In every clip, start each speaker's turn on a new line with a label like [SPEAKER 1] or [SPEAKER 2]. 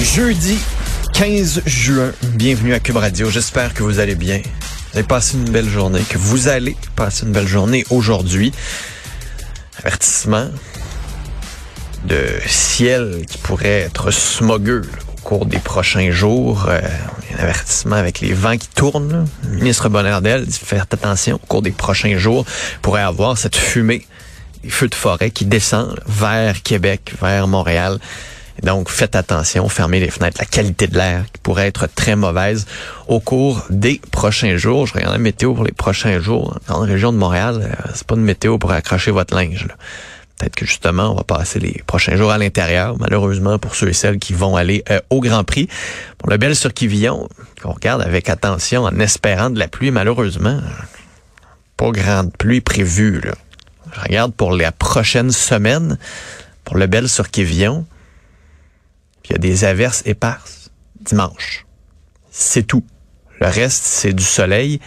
[SPEAKER 1] Jeudi 15 juin, bienvenue à Cube Radio. J'espère que vous allez bien. Vous avez passé une belle journée, que vous allez passer une belle journée aujourd'hui. Avertissement de ciel qui pourrait être smogueux au cours des prochains jours. Euh, un avertissement avec les vents qui tournent. Le ministre Bonnardel dit faire attention au cours des prochains jours. pourrait avoir cette fumée, des feux de forêt qui descendent vers Québec, vers Montréal. Donc, faites attention, fermez les fenêtres. La qualité de l'air qui pourrait être très mauvaise au cours des prochains jours. Je regarde la météo pour les prochains jours. La région de Montréal, euh, c'est pas une météo pour accrocher votre linge. Peut-être que justement, on va passer les prochains jours à l'intérieur, malheureusement pour ceux et celles qui vont aller euh, au Grand Prix. Pour le bel sur Quivillon, qu'on regarde avec attention en espérant de la pluie, malheureusement, pas grande pluie prévue. Là. Je regarde pour la prochaine semaine, pour le bel sur Quivillon, il y a des averses éparses dimanche. C'est tout. Le reste, c'est du soleil.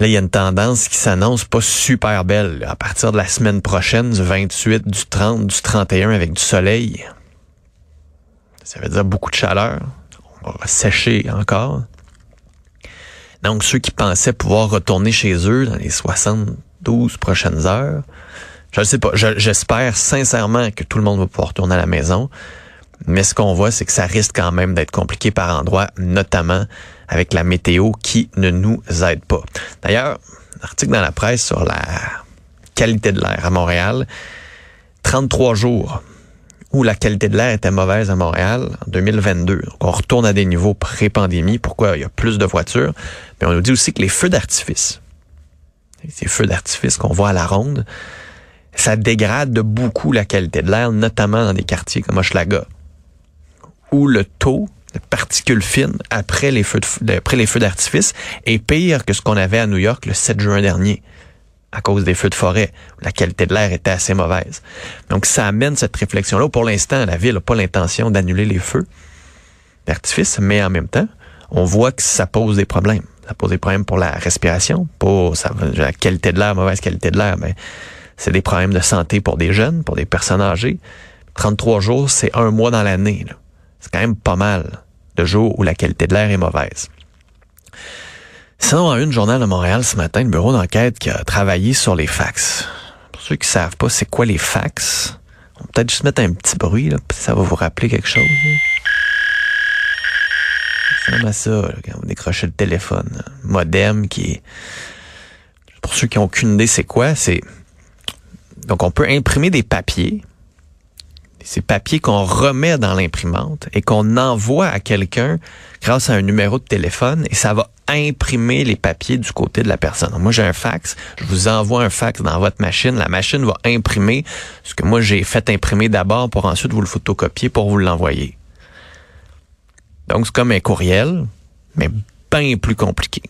[SPEAKER 1] Là, il y a une tendance qui s'annonce pas super belle. À partir de la semaine prochaine, du 28, du 30, du 31, avec du soleil, ça veut dire beaucoup de chaleur. On va sécher encore. Donc, ceux qui pensaient pouvoir retourner chez eux dans les 72 prochaines heures, je ne sais pas. J'espère sincèrement que tout le monde va pouvoir retourner à la maison. Mais ce qu'on voit, c'est que ça risque quand même d'être compliqué par endroits, notamment avec la météo qui ne nous aide pas. D'ailleurs, article dans la presse sur la qualité de l'air à Montréal, 33 jours où la qualité de l'air était mauvaise à Montréal en 2022. Donc on retourne à des niveaux pré-pandémie. Pourquoi? Il y a plus de voitures? Mais on nous dit aussi que les feux d'artifice, ces feux d'artifice qu'on voit à la ronde, ça dégrade de beaucoup la qualité de l'air, notamment dans des quartiers comme Hochelaga où le taux de particules fines après les feux d'artifice est pire que ce qu'on avait à New York le 7 juin dernier à cause des feux de forêt. La qualité de l'air était assez mauvaise. Donc, ça amène cette réflexion-là. Pour l'instant, la ville n'a pas l'intention d'annuler les feux d'artifice, mais en même temps, on voit que ça pose des problèmes. Ça pose des problèmes pour la respiration, pour la qualité de l'air, mauvaise qualité de l'air, mais c'est des problèmes de santé pour des jeunes, pour des personnes âgées. 33 jours, c'est un mois dans l'année. C'est quand même pas mal de jours où la qualité de l'air est mauvaise. Sinon, à une journal de Montréal ce matin, le bureau d'enquête qui a travaillé sur les fax. Pour ceux qui savent pas c'est quoi les fax, on va peut-être juste mettre un petit bruit, là, ça va vous rappeler quelque chose. Ça à ça, quand vous décrochez le téléphone. Modem qui. Pour ceux qui n'ont aucune idée c'est quoi, c'est... Donc on peut imprimer des papiers ces papiers qu'on remet dans l'imprimante et qu'on envoie à quelqu'un grâce à un numéro de téléphone et ça va imprimer les papiers du côté de la personne. moi, j'ai un fax, je vous envoie un fax dans votre machine, la machine va imprimer ce que moi j'ai fait imprimer d'abord pour ensuite vous le photocopier pour vous l'envoyer. Donc, c'est comme un courriel, mais bien plus compliqué.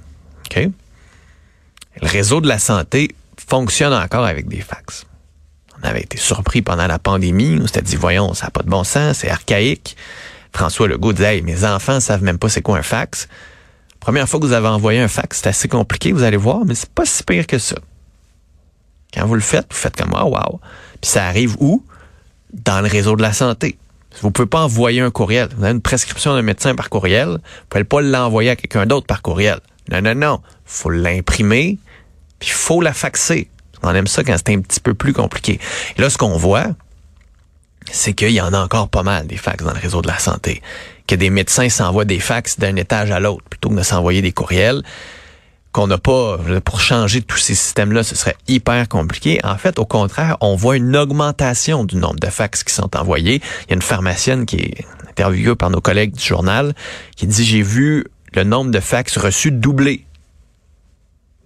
[SPEAKER 1] Le réseau de la santé fonctionne encore avec des fax on avait été surpris pendant la pandémie. On s'était dit, voyons, ça n'a pas de bon sens, c'est archaïque. François Legault disait, mes enfants savent même pas c'est quoi un fax. Première fois que vous avez envoyé un fax, c'est assez compliqué, vous allez voir, mais c'est pas si pire que ça. Quand vous le faites, vous faites comme, oh, wow. Puis ça arrive où? Dans le réseau de la santé. Vous pouvez pas envoyer un courriel. Vous avez une prescription d'un médecin par courriel. Vous pouvez pas l'envoyer à quelqu'un d'autre par courriel. Non, non, non. Faut l'imprimer, puis il faut la faxer. On aime ça quand c'est un petit peu plus compliqué. Et là, ce qu'on voit, c'est qu'il y en a encore pas mal des fax dans le réseau de la santé. Que des médecins s'envoient des fax d'un étage à l'autre plutôt que de s'envoyer des courriels qu'on n'a pas, pour changer tous ces systèmes-là, ce serait hyper compliqué. En fait, au contraire, on voit une augmentation du nombre de fax qui sont envoyés. Il y a une pharmacienne qui est interviewée par nos collègues du journal qui dit, j'ai vu le nombre de fax reçus doubler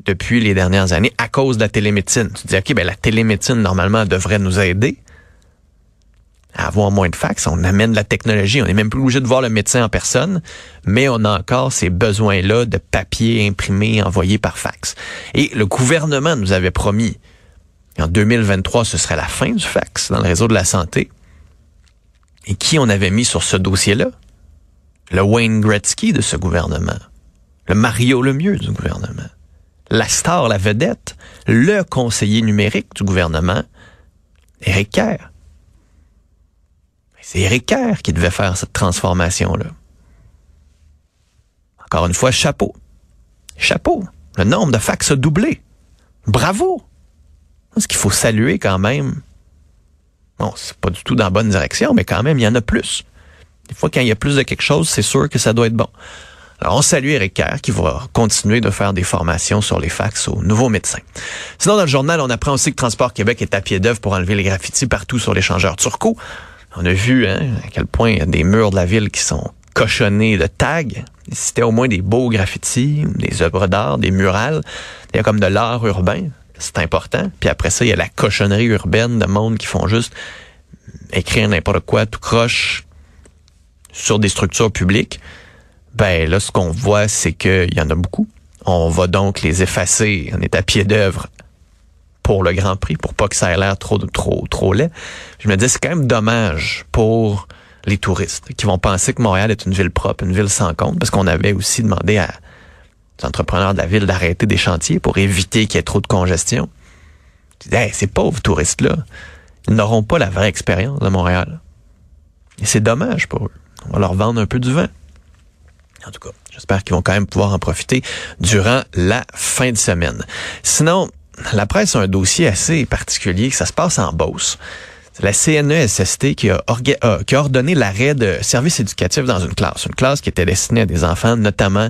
[SPEAKER 1] depuis les dernières années à cause de la télémédecine. Tu dis, OK, ben la télémédecine, normalement, devrait nous aider à avoir moins de fax. On amène la technologie. On n'est même plus obligé de voir le médecin en personne, mais on a encore ces besoins-là de papier imprimé, envoyé par fax. Et le gouvernement nous avait promis en 2023, ce serait la fin du fax dans le réseau de la santé. Et qui on avait mis sur ce dossier-là? Le Wayne Gretzky de ce gouvernement. Le Mario Lemieux du gouvernement. La star, la vedette, le conseiller numérique du gouvernement, Éric. C'est Éric qui devait faire cette transformation-là. Encore une fois, chapeau. Chapeau. Le nombre de fax a doublé. Bravo. Ce qu'il faut saluer quand même. Bon, c'est pas du tout dans la bonne direction, mais quand même, il y en a plus. Des fois, quand il y a plus de quelque chose, c'est sûr que ça doit être bon. Alors, on salue Eric Kerr qui va continuer de faire des formations sur les fax aux nouveaux médecins. Sinon, dans le journal, on apprend aussi que Transport Québec est à pied d'œuvre pour enlever les graffitis partout sur l'échangeur turco. On a vu hein, à quel point il y a des murs de la ville qui sont cochonnés de tags. C'était au moins des beaux graffitis, des œuvres d'art, des murales. Il y a comme de l'art urbain. C'est important. Puis après ça, il y a la cochonnerie urbaine de monde qui font juste écrire n'importe quoi, tout croche sur des structures publiques. Ben là, ce qu'on voit, c'est qu'il y en a beaucoup. On va donc les effacer. On est à pied d'œuvre pour le Grand Prix, pour pas que ça ait l'air trop, trop, trop laid. Je me dis, c'est quand même dommage pour les touristes qui vont penser que Montréal est une ville propre, une ville sans compte, parce qu'on avait aussi demandé à les entrepreneurs de la ville d'arrêter des chantiers pour éviter qu'il y ait trop de congestion. Je dis, hey, ces pauvres touristes-là, ils n'auront pas la vraie expérience de Montréal. Et c'est dommage pour eux. On va leur vendre un peu du vent. En tout cas, j'espère qu'ils vont quand même pouvoir en profiter durant la fin de semaine. Sinon, la presse a un dossier assez particulier, ça se passe en Beauce. C'est la CNESST qui a, qui a ordonné l'arrêt de services éducatifs dans une classe. Une classe qui était destinée à des enfants, notamment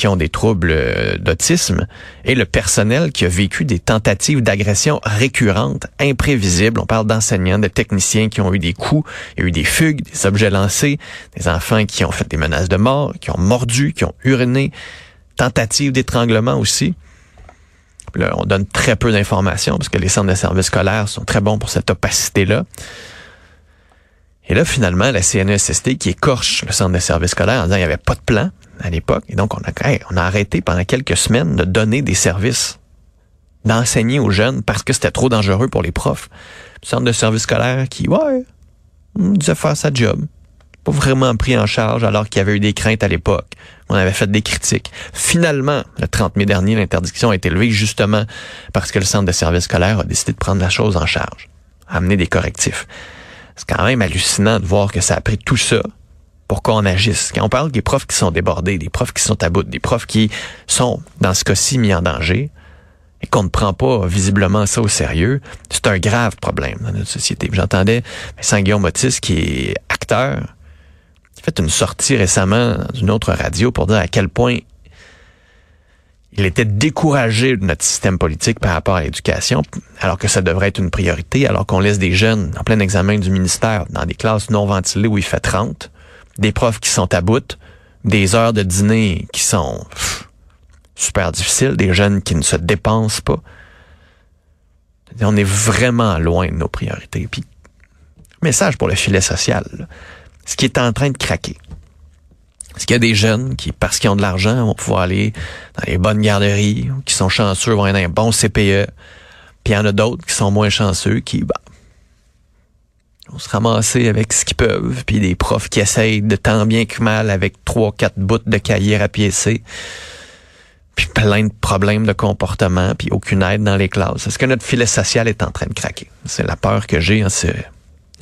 [SPEAKER 1] qui ont des troubles euh, d'autisme et le personnel qui a vécu des tentatives d'agression récurrentes, imprévisibles. On parle d'enseignants, de techniciens qui ont eu des coups, il y a eu des fugues, des objets lancés, des enfants qui ont fait des menaces de mort, qui ont mordu, qui ont uriné, tentatives d'étranglement aussi. Là, on donne très peu d'informations parce que les centres de services scolaires sont très bons pour cette opacité-là. Et là, finalement, la CNESST qui écorche le centre de services scolaires en disant qu'il n'y avait pas de plan à l'époque. Et donc, on a, arrêté pendant quelques semaines de donner des services, d'enseigner aux jeunes parce que c'était trop dangereux pour les profs. Le centre de services scolaires qui, ouais, disait faire sa job. Pas vraiment pris en charge alors qu'il y avait eu des craintes à l'époque. On avait fait des critiques. Finalement, le 30 mai dernier, l'interdiction a été levée justement parce que le centre de services scolaires a décidé de prendre la chose en charge, amener des correctifs. C'est quand même hallucinant de voir que ça a pris tout ça pour qu'on agisse. Quand on parle des profs qui sont débordés, des profs qui sont à bout, des profs qui sont, dans ce cas-ci, mis en danger, et qu'on ne prend pas visiblement ça au sérieux, c'est un grave problème dans notre société. J'entendais Vincent Guillaume Motis, qui est acteur, qui a fait une sortie récemment dans une autre radio pour dire à quel point il était découragé de notre système politique par rapport à l'éducation, alors que ça devrait être une priorité, alors qu'on laisse des jeunes en plein examen du ministère dans des classes non ventilées où il fait 30, des profs qui sont à bout, des heures de dîner qui sont super difficiles, des jeunes qui ne se dépensent pas. On est vraiment loin de nos priorités. Puis, message pour le filet social, ce qui est en train de craquer. Est-ce qu'il y a des jeunes qui, parce qu'ils ont de l'argent, vont pouvoir aller dans les bonnes garderies, qui sont chanceux, vont aller dans un bon CPE. Puis il y en a d'autres qui sont moins chanceux, qui bah, vont se ramasser avec ce qu'ils peuvent. Puis des profs qui essayent de tant bien que mal avec trois, quatre bouts de cahiers à piécer. Puis plein de problèmes de comportement, puis aucune aide dans les classes. Est-ce que notre filet social est en train de craquer? C'est la peur que j'ai en ce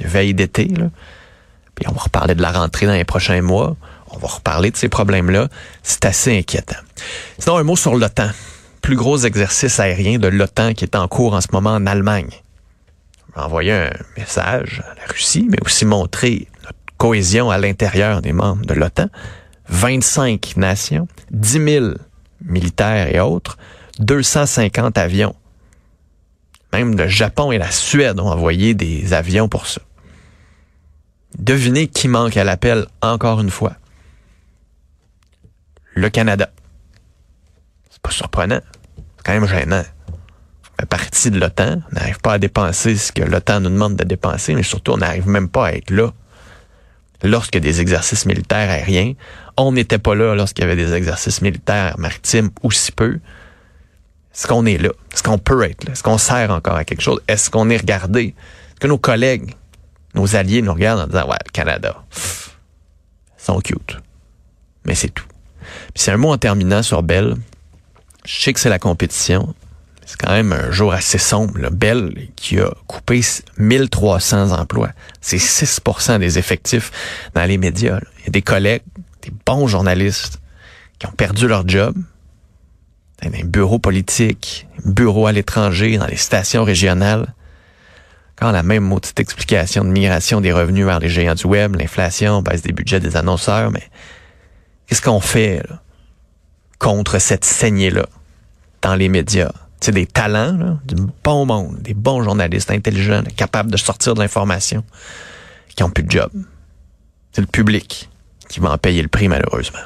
[SPEAKER 1] veille d'été. Puis on va reparler de la rentrée dans les prochains mois. On va reparler de ces problèmes-là. C'est assez inquiétant. Sinon, un mot sur l'OTAN. plus gros exercice aérien de l'OTAN qui est en cours en ce moment en Allemagne. Envoyer un message à la Russie, mais aussi montrer notre cohésion à l'intérieur des membres de l'OTAN. 25 nations, 10 000 militaires et autres, 250 avions. Même le Japon et la Suède ont envoyé des avions pour ça. Devinez qui manque à l'appel encore une fois. Le Canada. C'est pas surprenant. C'est quand même gênant. Partie de l'OTAN. On n'arrive pas à dépenser ce que l'OTAN nous demande de dépenser, mais surtout, on n'arrive même pas à être là a des exercices militaires aériens. On n'était pas là lorsqu'il y avait des exercices militaires maritimes aussi peu. Est-ce qu'on est là? Est-ce qu'on peut être là? Est-ce qu'on sert encore à quelque chose? Est-ce qu'on est regardé? Est-ce que nos collègues, nos alliés nous regardent en disant, ouais, le Canada, ils sont cute. Mais c'est tout. Puis c'est un mot en terminant sur Bell. Je sais que c'est la compétition. C'est quand même un jour assez sombre. Là. Bell qui a coupé 1300 emplois. C'est 6% des effectifs dans les médias. Il y a des collègues, des bons journalistes qui ont perdu leur job. Dans les bureaux politiques, bureaux à l'étranger, dans les stations régionales. Quand la même maudite explication de migration des revenus vers les géants du web, l'inflation, baisse des budgets des annonceurs, mais qu'est-ce qu'on fait là, contre cette saignée-là dans les médias? C'est des talents, là, du bon monde, des bons journalistes intelligents, capables de sortir de l'information, qui ont plus de job. C'est le public qui va en payer le prix, malheureusement.